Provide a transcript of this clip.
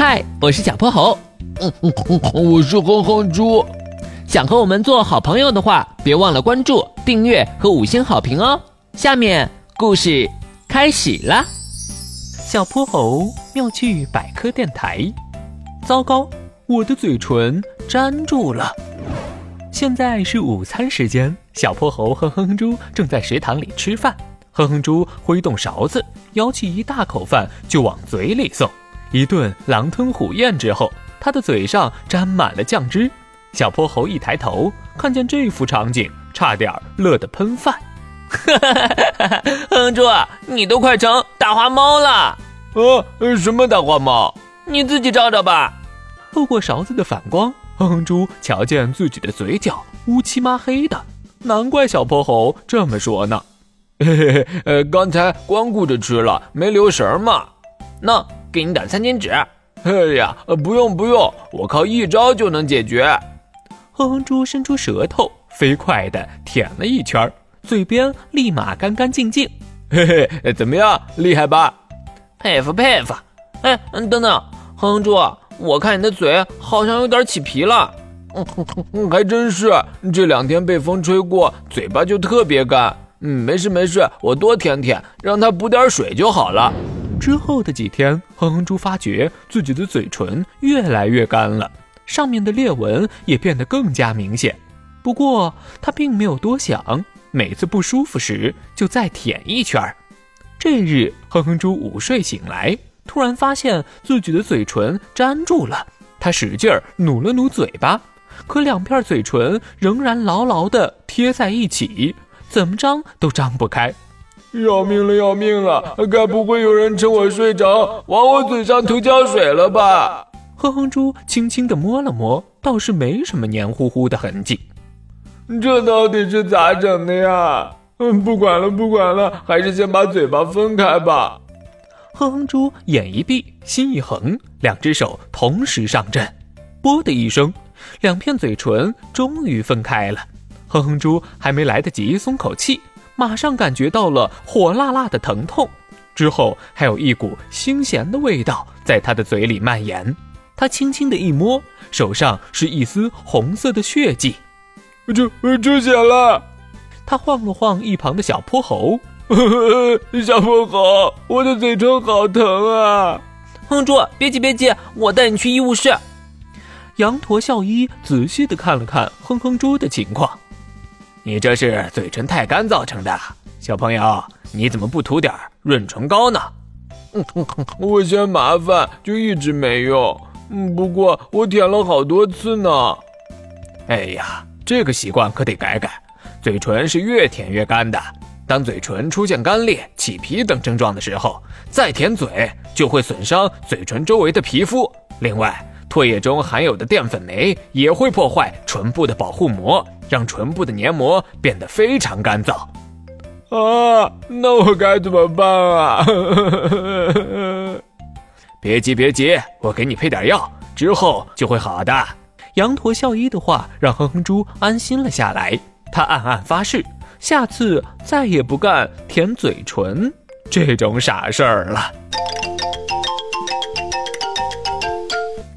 嗨，我是小泼猴。嗯嗯嗯，我是哼哼猪。想和我们做好朋友的话，别忘了关注、订阅和五星好评哦。下面故事开始了。小泼猴妙趣百科电台。糟糕，我的嘴唇粘住了。现在是午餐时间，小泼猴和哼哼猪正在食堂里吃饭。哼哼猪挥动勺子，舀起一大口饭就往嘴里送。一顿狼吞虎咽之后，他的嘴上沾满了酱汁。小泼猴一抬头，看见这幅场景，差点乐得喷饭。哈哈哈哈哼猪，你都快成大花猫了！呃，什么大花猫？你自己照照吧。透过勺子的反光，哼哼猪瞧见自己的嘴角乌漆嘛黑的，难怪小泼猴这么说呢。嘿嘿嘿，呃，刚才光顾着吃了，没留神嘛。那。给你点餐巾纸。哎呀，不用不用，我靠一招就能解决。哼哼猪伸出舌头，飞快地舔了一圈，嘴边立马干干净净。嘿嘿，怎么样，厉害吧？佩服佩服。哎，等等，哼哼猪，我看你的嘴好像有点起皮了。嗯哼哼，还真是，这两天被风吹过，嘴巴就特别干。嗯，没事没事，我多舔舔，让它补点水就好了。之后的几天，哼哼猪发觉自己的嘴唇越来越干了，上面的裂纹也变得更加明显。不过他并没有多想，每次不舒服时就再舔一圈。这日，哼哼猪午睡醒来，突然发现自己的嘴唇粘住了。他使劲儿努了努嘴巴，可两片嘴唇仍然牢牢地贴在一起，怎么张都张不开。要命了，要命了！该不会有人趁我睡着往我嘴上涂胶水了吧？哼哼猪轻轻地摸了摸，倒是没什么黏糊糊的痕迹。这到底是咋整的呀？嗯，不管了，不管了，还是先把嘴巴分开吧。哼哼猪眼一闭，心一横，两只手同时上阵，啵的一声，两片嘴唇终于分开了。哼哼猪还没来得及松口气。马上感觉到了火辣辣的疼痛，之后还有一股腥咸的味道在他的嘴里蔓延。他轻轻的一摸，手上是一丝红色的血迹，出出血了。他晃了晃一旁的小泼猴，小泼猴，我的嘴唇好疼啊！哼猪，别急别急，我带你去医务室。羊驼校医仔细的看了看哼哼猪的情况。你这是嘴唇太干造成的，小朋友，你怎么不涂点润唇膏呢？我嫌麻烦，就一直没用。嗯，不过我舔了好多次呢。哎呀，这个习惯可得改改。嘴唇是越舔越干的，当嘴唇出现干裂、起皮等症状的时候，再舔嘴就会损伤嘴唇周围的皮肤。另外，唾液中含有的淀粉酶也会破坏唇部的保护膜。让唇部的黏膜变得非常干燥，啊，那我该怎么办啊？别急别急，我给你配点药，之后就会好的。羊驼校医的话让哼哼猪安心了下来，他暗暗发誓，下次再也不干舔嘴唇这种傻事儿了。